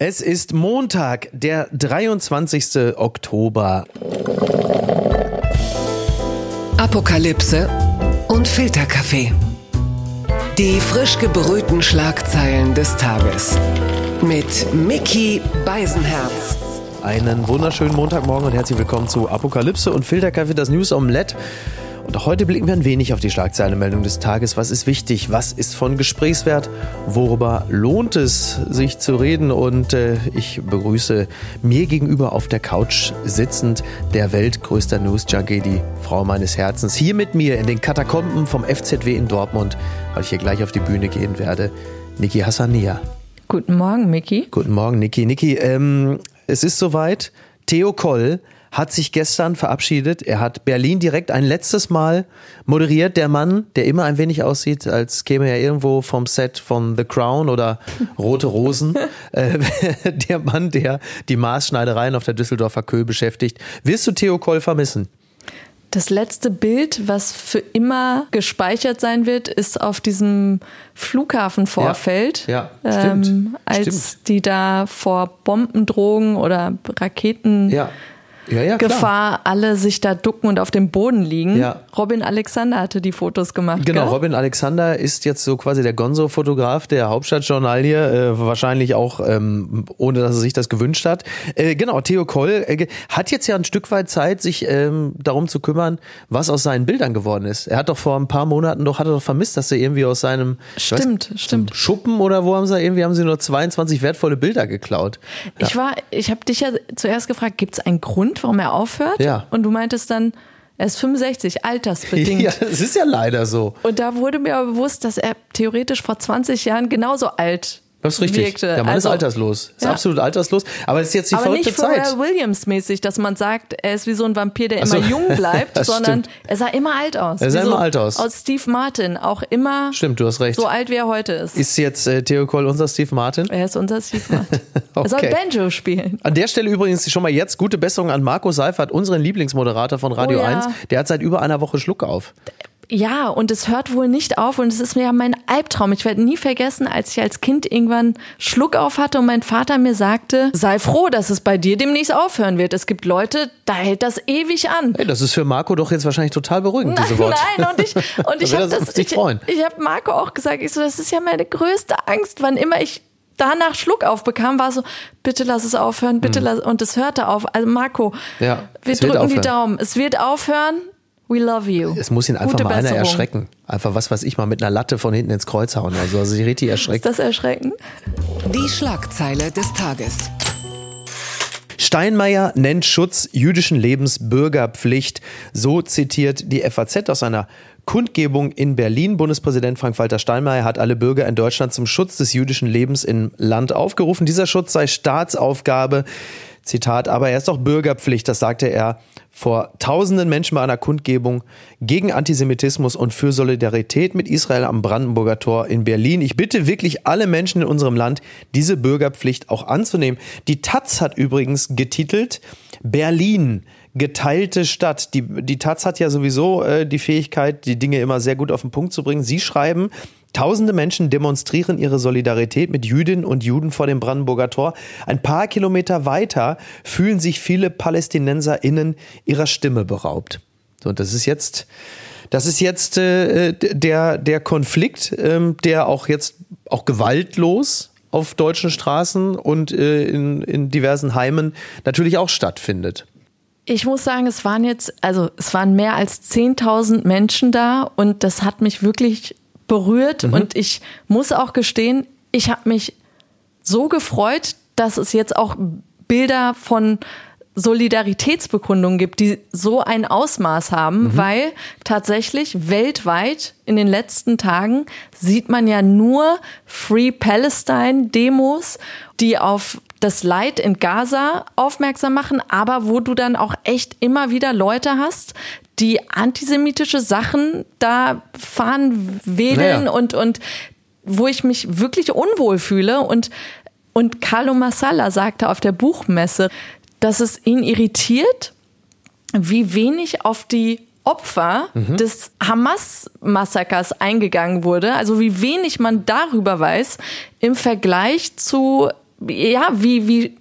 Es ist Montag, der 23. Oktober. Apokalypse und Filterkaffee. Die frisch gebrühten Schlagzeilen des Tages. Mit Mickey Beisenherz. Einen wunderschönen Montagmorgen und herzlich willkommen zu Apokalypse und Filterkaffee, das News Omelette. Und auch heute blicken wir ein wenig auf die Schlagzeilenmeldung des Tages. Was ist wichtig? Was ist von Gesprächswert? Worüber lohnt es, sich zu reden? Und äh, ich begrüße mir gegenüber auf der Couch sitzend der weltgrößter News-Junkie, die Frau meines Herzens. Hier mit mir in den Katakomben vom FZW in Dortmund, weil ich hier gleich auf die Bühne gehen werde, Niki Hassania. Guten Morgen, Miki. Guten Morgen, Niki. Niki, ähm, es ist soweit. Theo Koll hat sich gestern verabschiedet. Er hat Berlin direkt ein letztes Mal moderiert. Der Mann, der immer ein wenig aussieht, als käme er irgendwo vom Set von The Crown oder Rote Rosen. äh, der Mann, der die Maßschneidereien auf der Düsseldorfer Köhl beschäftigt. Wirst du Theo Koll vermissen? Das letzte Bild, was für immer gespeichert sein wird, ist auf diesem Flughafenvorfeld. Ja, ja stimmt. Ähm, als stimmt. die da vor Bombendrohungen oder Raketen ja ja, ja, Gefahr, alle sich da ducken und auf dem Boden liegen. Ja. Robin Alexander hatte die Fotos gemacht. Genau, gell? Robin Alexander ist jetzt so quasi der Gonzo-Fotograf der Hauptstadtjournal hier, äh, wahrscheinlich auch ähm, ohne, dass er sich das gewünscht hat. Äh, genau, Theo Koll äh, hat jetzt ja ein Stück weit Zeit, sich ähm, darum zu kümmern, was aus seinen Bildern geworden ist. Er hat doch vor ein paar Monaten doch, hat er doch vermisst, dass er irgendwie aus seinem stimmt, weiß, stimmt. Schuppen oder wo haben sie irgendwie haben sie nur 22 wertvolle Bilder geklaut. Ja. Ich war, ich habe dich ja zuerst gefragt, gibt es einen Grund, warum er aufhört. Ja. Und du meintest dann, er ist 65, altersbedingt. Ja, das ist ja leider so. Und da wurde mir aber bewusst, dass er theoretisch vor 20 Jahren genauso alt das ist richtig. Wirkte. Der Mann also, ist alterslos. Ist ja. absolut alterslos. Aber es ist jetzt die aber verrückte nicht Zeit. Pharrell Williams mäßig, dass man sagt, er ist wie so ein Vampir, der immer so. jung bleibt, sondern stimmt. er sah immer alt aus. Er sah immer so alt aus. Aus Steve Martin, auch immer. Stimmt, du hast recht. So alt wie er heute ist. Ist jetzt äh, Theo Koll unser Steve Martin? Er ist unser Steve Martin. okay. Er soll Banjo spielen. An der Stelle übrigens schon mal jetzt gute Besserung an Marco Seifert, unseren Lieblingsmoderator von Radio oh, ja. 1. Der hat seit über einer Woche Schluck auf. Ja, und es hört wohl nicht auf und es ist mir ja mein Albtraum. Ich werde nie vergessen, als ich als Kind irgendwann Schluck auf hatte und mein Vater mir sagte, sei froh, dass es bei dir demnächst aufhören wird. Es gibt Leute, da hält das ewig an. Hey, das ist für Marco doch jetzt wahrscheinlich total beruhigend, diese Worte. Nein, und ich, und ich habe das, ich, ich habe Marco auch gesagt, ich so, das ist ja meine größte Angst, wann immer ich danach Schluck aufbekam, war so, bitte lass es aufhören, bitte hm. lass, und es hörte auf. Also Marco, ja, wir drücken die Daumen. Es wird aufhören. We love you. Es muss ihn einfach Gute mal einer Besserung. erschrecken. Einfach was weiß ich mal mit einer Latte von hinten ins Kreuz hauen. Also, also richtig erschrecken. Ist das erschrecken? Die Schlagzeile des Tages. Steinmeier nennt Schutz jüdischen Lebens Bürgerpflicht. So zitiert die FAZ aus einer Kundgebung in Berlin. Bundespräsident Frank-Walter Steinmeier hat alle Bürger in Deutschland zum Schutz des jüdischen Lebens im Land aufgerufen. Dieser Schutz sei Staatsaufgabe. Zitat, aber er ist doch Bürgerpflicht, das sagte er vor tausenden Menschen bei einer Kundgebung gegen Antisemitismus und für Solidarität mit Israel am Brandenburger Tor in Berlin. Ich bitte wirklich alle Menschen in unserem Land, diese Bürgerpflicht auch anzunehmen. Die Taz hat übrigens getitelt Berlin geteilte Stadt. Die, die Taz hat ja sowieso äh, die Fähigkeit, die Dinge immer sehr gut auf den Punkt zu bringen. Sie schreiben, Tausende Menschen demonstrieren ihre Solidarität mit Jüdinnen und Juden vor dem Brandenburger Tor. Ein paar Kilometer weiter fühlen sich viele PalästinenserInnen ihrer Stimme beraubt. So, und das ist jetzt, das ist jetzt äh, der, der Konflikt, ähm, der auch jetzt auch gewaltlos auf deutschen Straßen und äh, in, in diversen Heimen natürlich auch stattfindet. Ich muss sagen, es waren jetzt, also es waren mehr als 10.000 Menschen da und das hat mich wirklich berührt mhm. und ich muss auch gestehen, ich habe mich so gefreut, dass es jetzt auch Bilder von Solidaritätsbekundungen gibt, die so ein Ausmaß haben, mhm. weil tatsächlich weltweit in den letzten Tagen sieht man ja nur Free Palestine Demos, die auf das Leid in Gaza aufmerksam machen, aber wo du dann auch echt immer wieder Leute hast, die antisemitische Sachen da fahren, wedeln naja. und, und wo ich mich wirklich unwohl fühle. Und, und Carlo Massala sagte auf der Buchmesse, dass es ihn irritiert, wie wenig auf die Opfer mhm. des Hamas-Massakers eingegangen wurde, also wie wenig man darüber weiß im Vergleich zu ja, wie, wie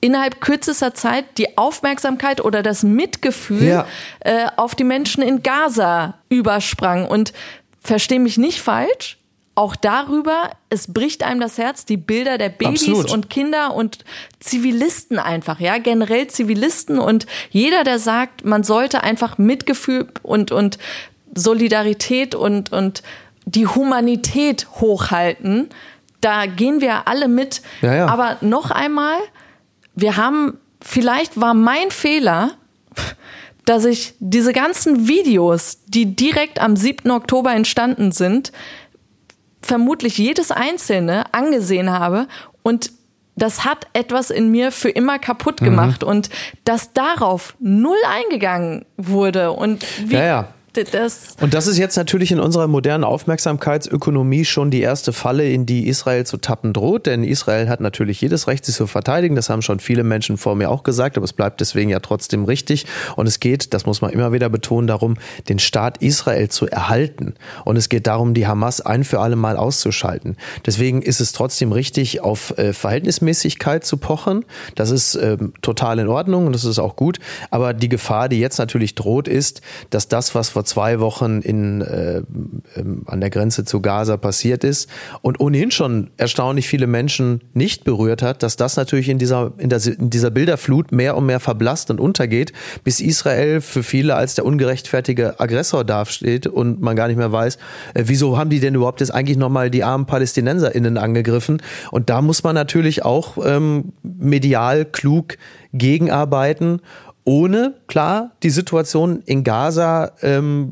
innerhalb kürzester Zeit die Aufmerksamkeit oder das Mitgefühl Ja. äh, auf die Menschen in Gaza übersprang. Und verstehe mich nicht falsch, auch darüber, es bricht einem das Herz, die Bilder der Babys Absolut. und Kinder und Zivilisten einfach, ja, generell Zivilisten und jeder, der sagt, man sollte einfach Mitgefühl und, und Solidarität und, und die Humanität hochhalten, da gehen wir alle mit. Ja, ja. Aber noch einmal, wir haben, vielleicht war mein Fehler, dass ich diese ganzen Videos, die direkt am 7. Oktober entstanden sind, vermutlich jedes einzelne angesehen habe und das hat etwas in mir für immer Mhm. kaputt gemacht und dass darauf null eingegangen wurde und wie Ja, ja. Das Und das ist jetzt natürlich in unserer modernen Aufmerksamkeitsökonomie schon die erste Falle, in die Israel zu tappen droht. Denn Israel hat natürlich jedes Recht, sich zu verteidigen. Das haben schon viele Menschen vor mir auch gesagt, aber es bleibt deswegen ja trotzdem richtig. Und es geht, das muss man immer wieder betonen, darum, den Staat Israel zu erhalten. Und es geht darum, die Hamas ein für alle Mal auszuschalten. Deswegen ist es trotzdem richtig, auf äh, Verhältnismäßigkeit zu pochen. Das ist ähm, total in Ordnung und das ist auch gut. Aber die Gefahr, die jetzt natürlich droht, ist, dass das, was vor zwei Wochen in, äh, ähm, an der Grenze zu Gaza passiert ist und ohnehin schon erstaunlich viele Menschen nicht berührt hat, dass das natürlich in dieser, in, der, in dieser Bilderflut mehr und mehr verblasst und untergeht, bis Israel für viele als der ungerechtfertige Aggressor dasteht und man gar nicht mehr weiß, äh, wieso haben die denn überhaupt jetzt eigentlich nochmal die armen PalästinenserInnen angegriffen? Und da muss man natürlich auch ähm, medial klug gegenarbeiten ohne klar die Situation in Gaza ähm,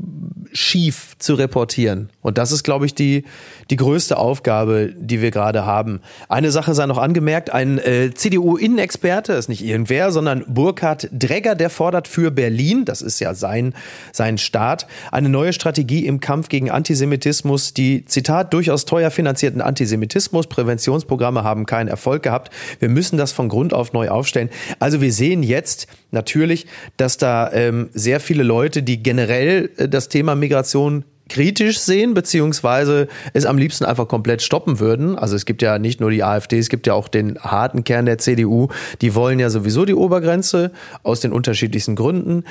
schief zu reportieren. Und das ist, glaube ich, die, die größte Aufgabe, die wir gerade haben. Eine Sache sei noch angemerkt, ein äh, CDU-Innenexperte, ist nicht irgendwer, sondern Burkhard Dregger, der fordert für Berlin, das ist ja sein, sein Staat, eine neue Strategie im Kampf gegen Antisemitismus. Die, Zitat, durchaus teuer finanzierten Antisemitismus, Präventionsprogramme haben keinen Erfolg gehabt. Wir müssen das von Grund auf neu aufstellen. Also wir sehen jetzt natürlich, dass da ähm, sehr viele Leute, die generell äh, das Thema Migration kritisch sehen, beziehungsweise es am liebsten einfach komplett stoppen würden. Also es gibt ja nicht nur die AfD, es gibt ja auch den harten Kern der CDU. Die wollen ja sowieso die Obergrenze aus den unterschiedlichsten Gründen.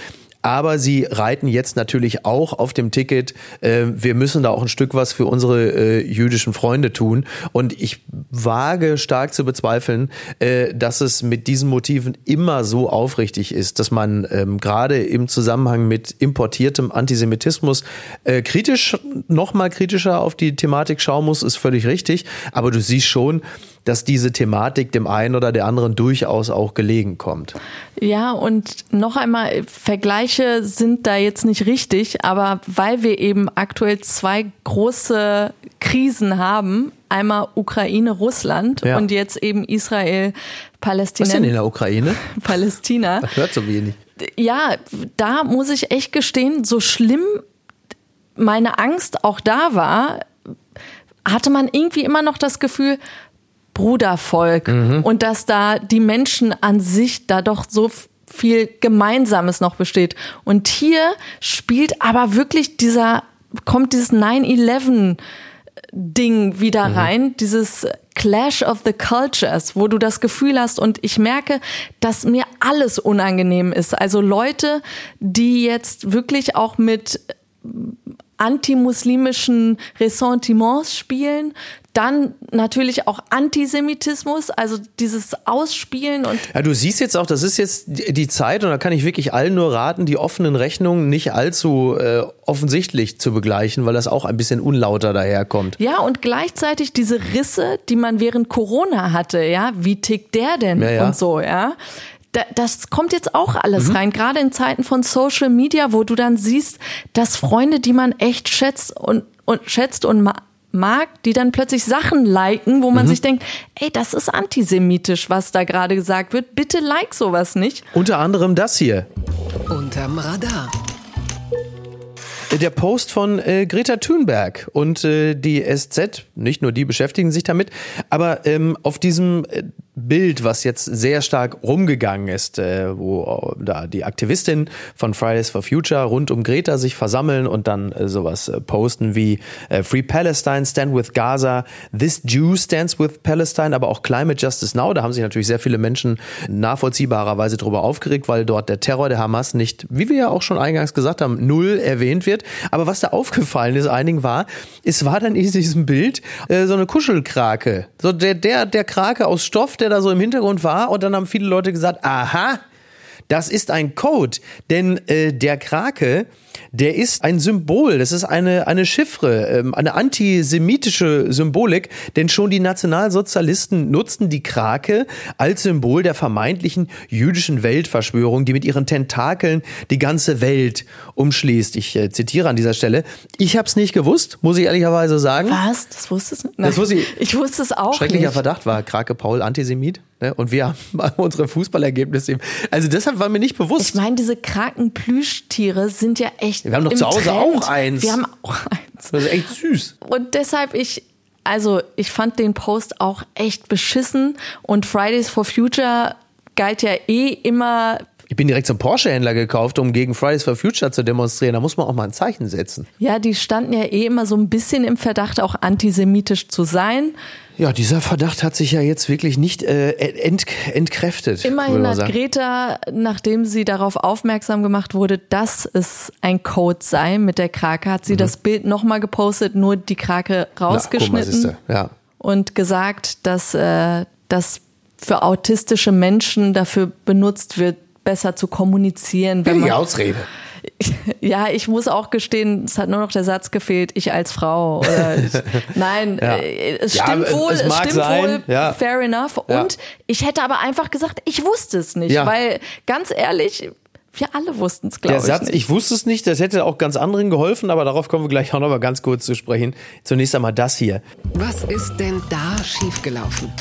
Aber sie reiten jetzt natürlich auch auf dem Ticket, äh, wir müssen da auch ein Stück was für unsere äh, jüdischen Freunde tun. Und ich wage stark zu bezweifeln, äh, dass es mit diesen Motiven immer so aufrichtig ist, dass man ähm, gerade im Zusammenhang mit importiertem Antisemitismus äh, kritisch, noch mal kritischer auf die Thematik schauen muss, ist völlig richtig. Aber du siehst schon, dass diese Thematik dem einen oder der anderen durchaus auch gelegen kommt. Ja, und noch einmal, Vergleiche sind da jetzt nicht richtig, aber weil wir eben aktuell zwei große Krisen haben, einmal Ukraine, Russland Ja. und jetzt eben Israel, Was ist denn in Palästina. der Ukraine? Palästina. Man hört so wenig. Ja, da muss ich echt gestehen, so schlimm meine Angst auch da war, hatte man irgendwie immer noch das Gefühl, Brudervolk und dass da die Menschen an sich da doch so viel Gemeinsames noch besteht. Und hier spielt aber wirklich dieser, kommt dieses 9-11 Ding wieder rein, dieses Clash of the Cultures, wo du das Gefühl hast und ich merke, dass mir alles unangenehm ist. Also Leute, die jetzt wirklich auch mit antimuslimischen Ressentiments spielen, dann natürlich auch Antisemitismus, also dieses Ausspielen und Ja, du siehst jetzt auch, das ist jetzt die Zeit und da kann ich wirklich allen nur raten, die offenen Rechnungen nicht allzu äh, offensichtlich zu begleichen, weil das auch ein bisschen unlauter daherkommt. Ja, und gleichzeitig diese Risse, die man während Corona hatte, ja, wie tickt der denn Ja, ja. und so, ja. Da, das kommt jetzt auch alles Mhm. rein, gerade in Zeiten von Social Media, wo du dann siehst, dass Freunde, die man echt schätzt und, und schätzt und ma mag, die dann plötzlich Sachen liken, wo Mhm. man sich denkt, ey, das ist antisemitisch, was da gerade gesagt wird. Bitte like sowas nicht. Unter anderem das hier. Unterm Radar. Der Post von äh, Greta Thunberg und äh, die SZ, nicht nur die beschäftigen sich damit, aber ähm, auf diesem äh, Bild, was jetzt sehr stark rumgegangen ist, äh, wo da die Aktivistinnen von Fridays for Future rund um Greta sich versammeln und dann äh, sowas äh, posten wie äh, Free Palestine, Stand with Gaza, This Jew stands with Palestine, aber auch Climate Justice Now. Da haben sich natürlich sehr viele Menschen nachvollziehbarerweise darüber aufgeregt, weil dort der Terror der Hamas nicht, wie wir ja auch schon eingangs gesagt haben, null erwähnt wird. Aber was da aufgefallen ist einigen war, es war dann in diesem Bild äh, so eine Kuschelkrake. So der, der, der Krake aus Stoff, der da so im Hintergrund war. Und dann haben viele Leute gesagt, aha, das ist ein Code. Denn äh, der Krake, der ist ein Symbol, das ist eine, eine Chiffre, ähm, eine antisemitische Symbolik, denn schon die Nationalsozialisten nutzten die Krake als Symbol der vermeintlichen jüdischen Weltverschwörung, die mit ihren Tentakeln die ganze Welt umschließt. Ich äh, zitiere an dieser Stelle. Ich habe es nicht gewusst, muss ich ehrlicherweise sagen. Was? Das wusstest du? Das wusste ich. Ich wusste es auch Schrecklicher nicht. Verdacht war Krake Paul Antisemit. Ne? Und wir haben unsere Fußballergebnisse. eben- Also deshalb war mir nicht bewusst. Ich meine, diese Krakenplüschtiere sind ja echt. Wir haben doch zu Hause Trend. auch eins. Wir haben auch eins. das ist echt süß. Und deshalb ich, also ich fand den Post auch echt beschissen und Fridays for Future galt ja eh immer, Ich bin direkt zum Porsche-Händler gekauft, um gegen Fridays for Future zu demonstrieren. Da muss man auch mal ein Zeichen setzen. ja, die standen ja eh immer so ein bisschen im Verdacht, auch antisemitisch zu sein. Ja, dieser Verdacht hat sich ja jetzt wirklich nicht äh, ent, entkräftet. Immerhin hat. Greta, nachdem sie darauf aufmerksam gemacht wurde, dass es ein Code sei mit der Krake, hat sie das Bild nochmal gepostet, nur die Krake Mhm. Na, rausgeschnitten siehste. ja. und gesagt, dass äh, das für autistische Menschen dafür benutzt wird, besser zu kommunizieren. Man, Ausrede. ja, ich muss auch gestehen, es hat nur noch der Satz gefehlt, ich als Frau. Oder ich, nein, Ja. äh, es Ja, stimmt es- wohl, es es, mag stimmt sein, wohl, ja. fair enough. Ja. Und ich hätte aber einfach gesagt, ich wusste es nicht, Ja. weil ganz ehrlich, wir alle wussten es, Der glaube ich. Satz, nicht. ich wusste es nicht, das hätte auch ganz anderen geholfen, aber darauf kommen wir gleich auch noch mal ganz kurz zu sprechen. Zunächst einmal das hier. Was ist denn da schiefgelaufen?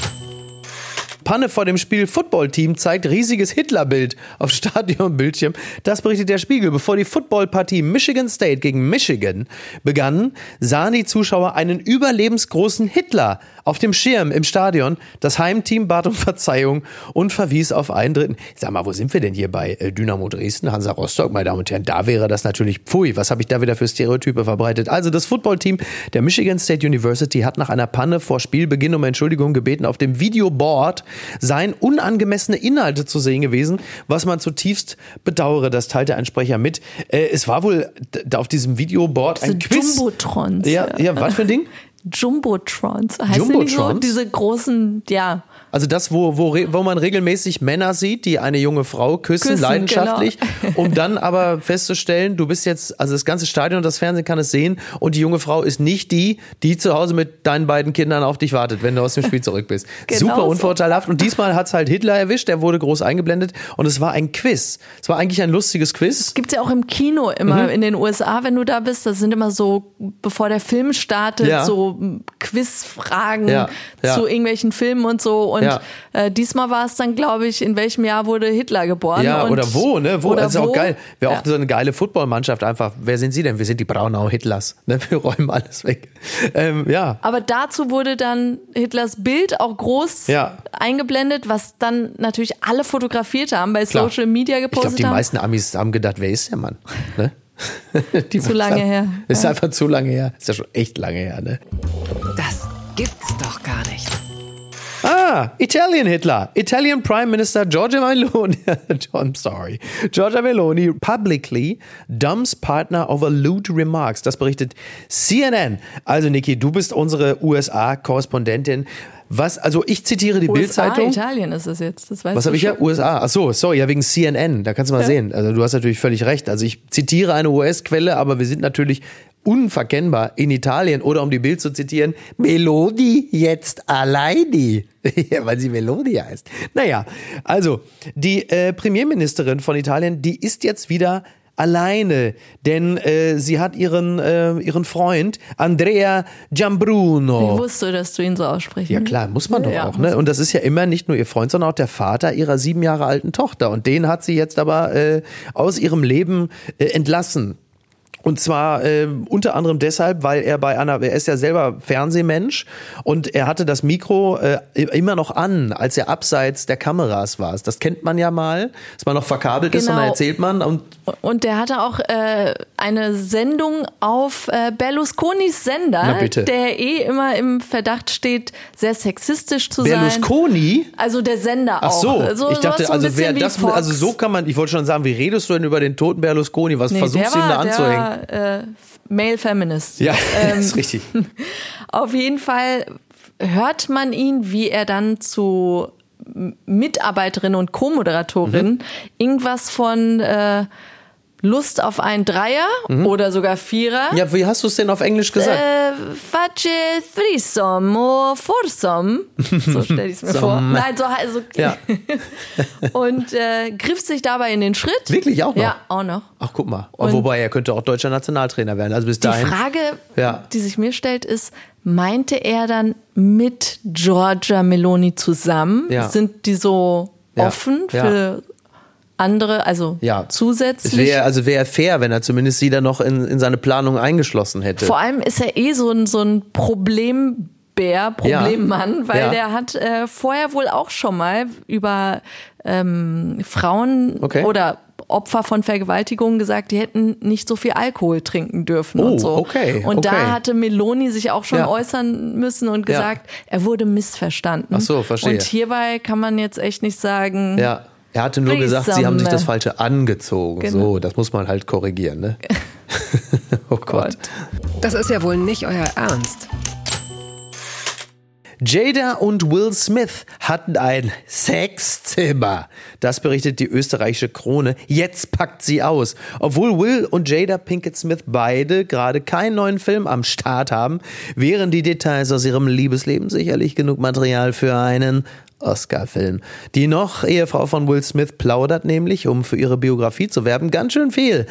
Panne vor dem Spiel Footballteam zeigt riesiges Hitlerbild auf Stadionbildschirm. Das berichtet der Spiegel. Bevor die Footballpartie Michigan State gegen Michigan begann, sahen die Zuschauer einen überlebensgroßen Hitler auf dem Schirm im Stadion. Das Heimteam bat um Verzeihung und verwies auf einen Dritten. Sag mal, wo sind wir denn hier bei äh, Dynamo Dresden, Hansa Rostock, meine Damen und Herren? Da wäre das natürlich, pfui, was habe ich da wieder für Stereotype verbreitet? Also das Footballteam der Michigan State University hat nach einer Panne vor Spielbeginn um Entschuldigung gebeten. Auf dem Videoboard seien unangemessene Inhalte zu sehen gewesen, was man zutiefst bedauere. Das teilte ein Sprecher mit. Äh, es war wohl auf diesem Videoboard ein Quiz. Jumbotrons. Ja, ja, was für ein Ding? Jumbotrons. Heißt die nicht so? Jumbotrons? Diese großen, ja. Also das, wo, wo, wo man regelmäßig Männer sieht, die eine junge Frau küssen, Küssen, leidenschaftlich, genau. um dann aber festzustellen, du bist jetzt, also das ganze Stadion und das Fernsehen kann es sehen und die junge Frau ist nicht die, die zu Hause mit deinen beiden Kindern auf dich wartet, wenn du aus dem Spiel zurück bist. Genau Super so. unvorteilhaft und diesmal hat's halt Hitler erwischt, der wurde groß eingeblendet und es war ein Quiz. Es war eigentlich ein lustiges Quiz. Gibt's ja auch im Kino immer Mhm. in den USA, wenn du da bist. Das sind immer so, bevor der Film startet, Ja. so mm, Quizfragen Ja, ja. zu irgendwelchen Filmen und so. Und Ja. äh, diesmal war es dann, glaube ich, in welchem Jahr wurde Hitler geboren? Ja, oder wo, ne? Wo? Oder das ist wo. auch geil. Wäre Ja. auch so eine geile Footballmannschaft einfach. Wer sind Sie denn? Wir sind die Braunau Hitlers. Ne? Wir räumen alles weg. Ähm, ja. Aber dazu wurde dann Hitlers Bild auch groß eingeblendet, was dann natürlich alle fotografiert haben, bei Klar. Social Media Ich gepostet glaube, die haben. meisten Amis haben gedacht, wer ist der Mann? Ne? Die Zu lange her. Ist einfach zu lange her. Ist ja schon echt lange her, ne? Das gibt's doch gar nicht. Ah, Italian Hitler. Italian Prime Minister Giorgia Meloni. I'm sorry. Giorgia Meloni publicly dumps partner over lewd remarks. Das berichtet CNN. Also, Niki, du bist unsere USA-Korrespondentin. Was, also ich zitiere die Bildzeitung. Italien ist es jetzt, das weißt Was habe ich ja? USA. Ach so, sorry, ja wegen CNN. Da kannst du mal sehen. Also du hast natürlich völlig recht. Also ich zitiere eine US-Quelle, aber wir sind natürlich unverkennbar in Italien oder um die Bild zu zitieren, Melodi jetzt alleine. Ja, weil sie Melodi heißt. Naja, also die äh, Premierministerin von Italien, die ist jetzt wieder alleine, denn äh, sie hat ihren äh, ihren Freund Andrea Giambruno. Ich wusste, dass du ihn so aussprichst. Ja klar, muss man doch Ja, auch. Ne? Und das ist ja immer nicht nur ihr Freund, sondern auch der Vater ihrer sieben Jahre alten Tochter. Und den hat sie jetzt aber äh, aus ihrem Leben äh, entlassen. Und zwar äh, unter anderem deshalb, weil er bei einer, er ist ja selber Fernsehmensch und er hatte das Mikro äh, immer noch an, als er abseits der Kameras war. Das kennt man ja mal, dass man noch verkabelt ist und dann Genau. erzählt man und Und der hatte auch äh, eine Sendung auf äh, Berlusconis Sender, der eh immer im Verdacht steht, sehr sexistisch zu sein. Berlusconi. Also der Sender Ach auch. so, so ich dachte, so also wer das, Fox. also so kann man, ich wollte schon sagen, wie redest du denn über den toten Berlusconi? Was Nee, versuchst du ihm da anzuhängen? Äh, Male Feminist. Ja, Ähm, ist richtig. Auf jeden Fall hört man ihn, wie er dann zu Mitarbeiterin und Co-Moderatorin Mhm. irgendwas von äh, Lust auf einen Dreier oder sogar Vierer. Mhm. Ja, wie hast du es denn auf Englisch gesagt? Äh, Face threesome or foursome. So stelle ich es mir vor. Nein, so also Ja. Und äh, griff sich dabei in den Schritt. Wirklich auch noch? Ja, auch noch. Ach, guck mal. Und- Wobei, er könnte auch deutscher Nationaltrainer werden. Also bis Die dahin. Frage, Ja. die sich mir stellt, ist, meinte er dann mit Giorgia Meloni zusammen? Ja. Sind die so offen für andere, also Ja. Es zusätzlich? wäre also wäre fair, wenn er zumindest sie dann noch in, in seine Planung eingeschlossen hätte. Vor allem ist er eh so ein, so ein Problembär, Problemmann, weil Ja. der hat äh, vorher wohl auch schon mal über ähm, Frauen Okay. oder Opfer von Vergewaltigungen gesagt, die hätten nicht so viel Alkohol trinken dürfen Oh, und so. okay, Und okay. da hatte Meloni sich auch schon Ja. äußern müssen und Ja. gesagt, er wurde missverstanden. Ach so, verstehe. Und hierbei kann man jetzt echt nicht sagen, ja. Er hatte nur gesagt, sie haben sich das Falsche angezogen. Genau. So, das muss man halt korrigieren, ne? oh Gott. Gott. Das ist ja wohl nicht euer Ernst. Jada und Will Smith hatten ein Sexzimmer. Das berichtet die österreichische Krone. Jetzt packt sie aus. Obwohl Will und Jada Pinkett Smith beide gerade keinen neuen Film am Start haben, wären die Details aus ihrem Liebesleben sicherlich genug Material für einen Oscar-Film. Die noch Ehefrau von Will Smith plaudert nämlich, um für ihre Biografie zu werben, ganz schön viel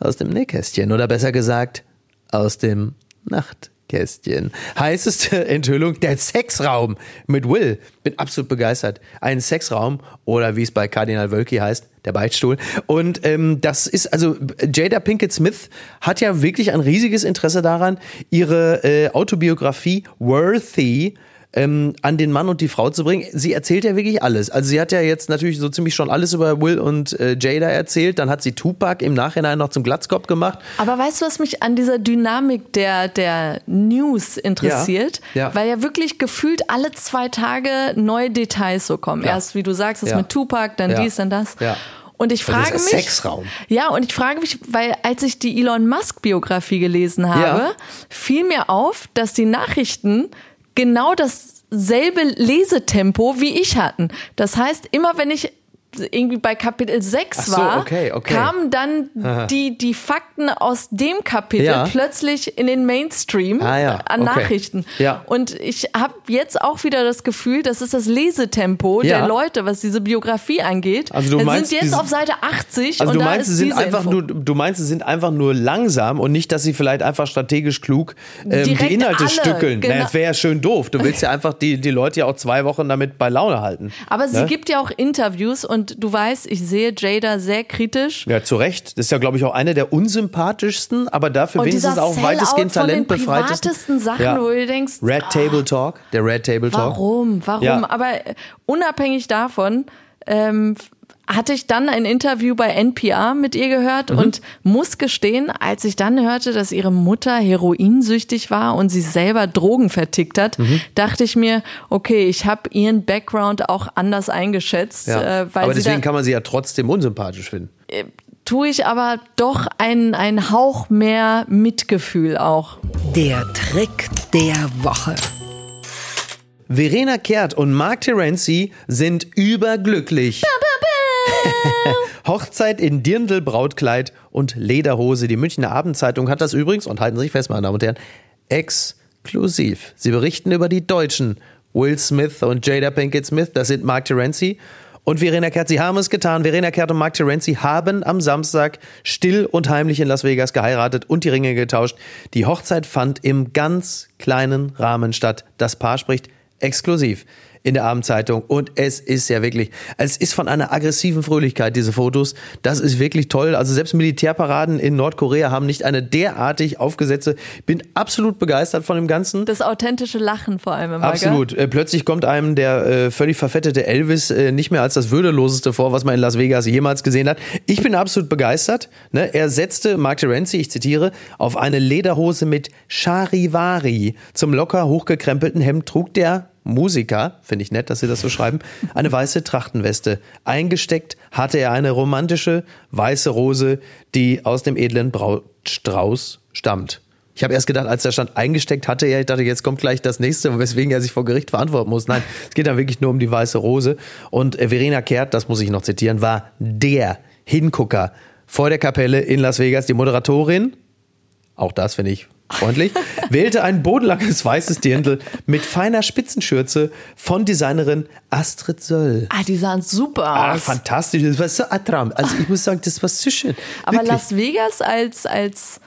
aus dem Nähkästchen. Oder besser gesagt, aus dem Nachtkästchen. Heißeste Enthüllung, der Sexraum mit Will. Bin absolut begeistert. Ein Sexraum oder wie es bei Kardinal Wölki heißt, der Beichtstuhl. Und ähm, das ist, also Jada Pinkett Smith hat ja wirklich ein riesiges Interesse daran, ihre äh, Autobiografie Worthy ähm, an den Mann und die Frau zu bringen. Sie erzählt ja wirklich alles. Also sie hat ja jetzt natürlich so ziemlich schon alles über Will und äh, Jada erzählt. Dann hat sie Tupac im Nachhinein noch zum Glatzkopf gemacht. Aber weißt du, was mich an dieser Dynamik der, der News interessiert? Ja, ja. Weil ja wirklich gefühlt alle zwei Tage neue Details so kommen. Ja. Erst, wie du sagst, das mit Tupac, dann dies, dann das. Ja. Und ich frage mich. Sexraum. Ja, und ich frage mich, weil als ich die Elon Musk-Biografie gelesen habe, Ja. fiel mir auf, dass die Nachrichten genau dasselbe Lesetempo wie ich hatten. Das heißt, immer wenn ich irgendwie bei Kapitel 6 Ach so, war, okay, okay. kamen dann die, die Fakten aus dem Kapitel Ja. plötzlich in den Mainstream Ah ja, an okay. Nachrichten. Ja. Und ich habe jetzt auch wieder das Gefühl, das ist das Lesetempo der Leute, was diese Biografie angeht. Also du Wir meinst, sind jetzt diese- auf Seite 80 Also und du da meinst, ist sie sind einfach nur, du meinst, sie sind einfach nur langsam und nicht, dass sie vielleicht einfach strategisch klug ähm, die Inhalte alle, stückeln. genau. Na, das wäre ja schön doof. Du willst ja einfach die, die Leute ja auch zwei Wochen damit bei Laune halten. Aber sie ne? gibt ja auch Interviews und du weißt, ich sehe Jada sehr kritisch. Ja, zu Recht. Das ist ja, glaube ich, auch eine der unsympathischsten, aber dafür Und wenigstens auch weitestgehend talentbefreitesten. privatesten Sachen, wo du denkst, Red ah, Table Talk, der Red Table Talk. Warum? Warum? Ja. Aber äh, unabhängig davon ähm, hatte ich dann ein Interview bei NPR mit ihr gehört Mhm. und muss gestehen, als ich dann hörte, dass ihre Mutter heroinsüchtig war und sie selber Drogen vertickt hat, Mhm. dachte ich mir, okay, ich habe ihren Background auch anders eingeschätzt, Ja. äh, weil aber deswegen da, kann man sie ja trotzdem unsympathisch finden. tue ich aber doch einen, einen Hauch mehr Mitgefühl auch. Der Trick der Woche. Verena Kehrt und Mark Terenzi sind überglücklich. Hochzeit in Dirndl, Brautkleid und Lederhose. Die Münchner Abendzeitung hat das übrigens, und halten Sie sich fest, meine Damen und Herren, exklusiv. Sie berichten über die Deutschen. Will Smith und Jada Pinkett Smith, das sind Mark Terenzi und Verena Kehrt. Sie haben es getan. Verena Kehrt und Mark Terenzi haben am Samstag still und heimlich in Las Vegas geheiratet und die Ringe getauscht. Die Hochzeit fand im ganz kleinen Rahmen statt. Das Paar spricht exklusiv. In der Abendzeitung. Und es ist ja wirklich, es ist von einer aggressiven Fröhlichkeit, diese Fotos. Das ist wirklich toll. Also selbst Militärparaden in Nordkorea haben nicht eine derartig aufgesetzte. Bin absolut begeistert von dem Ganzen. Das authentische Lachen vor allem immer. Absolut. Gell? Äh, plötzlich kommt einem der äh, völlig verfettete Elvis äh, nicht mehr als das Würdeloseste vor, was man in Las Vegas jemals gesehen hat. Ich bin absolut begeistert. Ne? Er setzte Mark Terenzi, ich zitiere, auf eine Lederhose mit Charivari. Zum locker hochgekrempelten Hemd trug der Musiker, finde ich nett, dass Sie das so schreiben, eine weiße Trachtenweste. Eingesteckt hatte er eine romantische weiße Rose, die aus dem edlen Brautstrauß stammt. Ich habe erst gedacht, als er stand eingesteckt hatte, er, ich dachte, jetzt kommt gleich das nächste, weswegen er sich vor Gericht verantworten muss. Nein, es geht da wirklich nur um die weiße Rose. Und äh, Verena Kehrt, das muss ich noch zitieren, war der Hingucker vor der Kapelle in Las Vegas. Die Moderatorin, auch das finde ich freundlich, wählte ein bodenlanges weißes Dirndl mit feiner Spitzenschürze von Designerin Astrid Söll. Ah, die sahen super Ah, aus. fantastisch, das war so attram. Also ich muss sagen, das war so schön. Aber Wirklich. Las Vegas als, als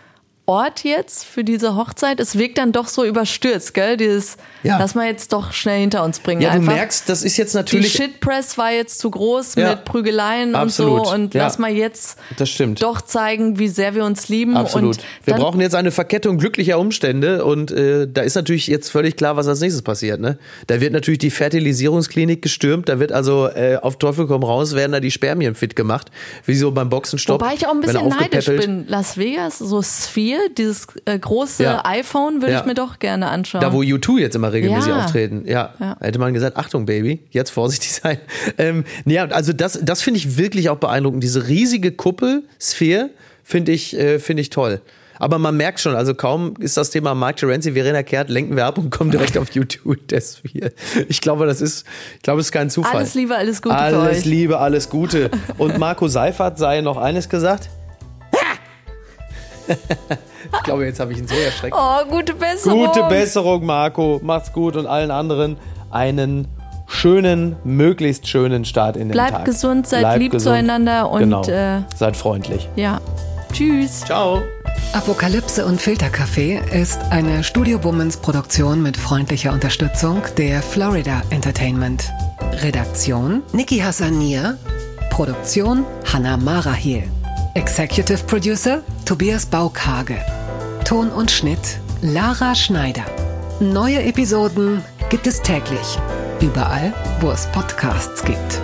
Ort jetzt für diese Hochzeit, es wirkt dann doch so überstürzt, gell? Dieses, Ja. lass mal jetzt doch schnell hinter uns bringen. ja, du einfach. merkst, das ist jetzt die natürlich Shitpress war jetzt zu groß Ja. mit Prügeleien Absolut, und so und ja. lass mal jetzt doch zeigen, wie sehr wir uns lieben. Absolut. Und Wir brauchen jetzt eine Verkettung glücklicher Umstände und äh, da ist natürlich jetzt völlig klar, was als nächstes passiert. Ne? Da wird natürlich die Fertilisierungsklinik gestürmt, da wird also äh, auf Teufel komm raus, werden da die Spermien fit gemacht, wie so beim Boxenstopp. Wobei ich auch ein bisschen neidisch bin. Las Vegas, so Sphere, dieses äh, große Ja. iPhone würde Ja. ich mir doch gerne anschauen. Da, wo U2 jetzt immer regelmäßig Ja. auftreten. Ja. Hätte man gesagt, Achtung, Baby, jetzt vorsichtig sein. Ähm, ja, also das, das finde ich wirklich auch beeindruckend. Diese riesige Kuppel, Sphäre, finde ich, äh, finde ich toll. Aber man merkt schon, also kaum ist das Thema Mark Terenzi, Verena Kehrt, lenken wir ab und kommen direkt auf YouTube. Das Sphere. Ich glaube, das ist, ich glaube, es ist kein Zufall. Alles Liebe, alles Gute Alles. Liebe, alles Gute. Und Marco Seifert sei noch eines gesagt. Ich glaube, jetzt habe ich ihn so erschreckt. Oh, gute Besserung. Gute Besserung, Marco. Macht's gut und allen anderen einen schönen, möglichst schönen Start in den Bleibt Tag. gesund, seid Bleibt lieb gesund. zueinander und, genau. äh, seid freundlich. Ja. Tschüss. Ciao. Apokalypse und Filterkaffee ist eine Studio Bummens Produktion mit freundlicher Unterstützung der Florida Entertainment. Redaktion Niki Hassanier. Produktion Hanna Marahiel. Executive Producer Tobias Baukage. Ton und Schnitt Lara Schneider. Neue Episoden gibt es täglich. Überall, wo es Podcasts gibt.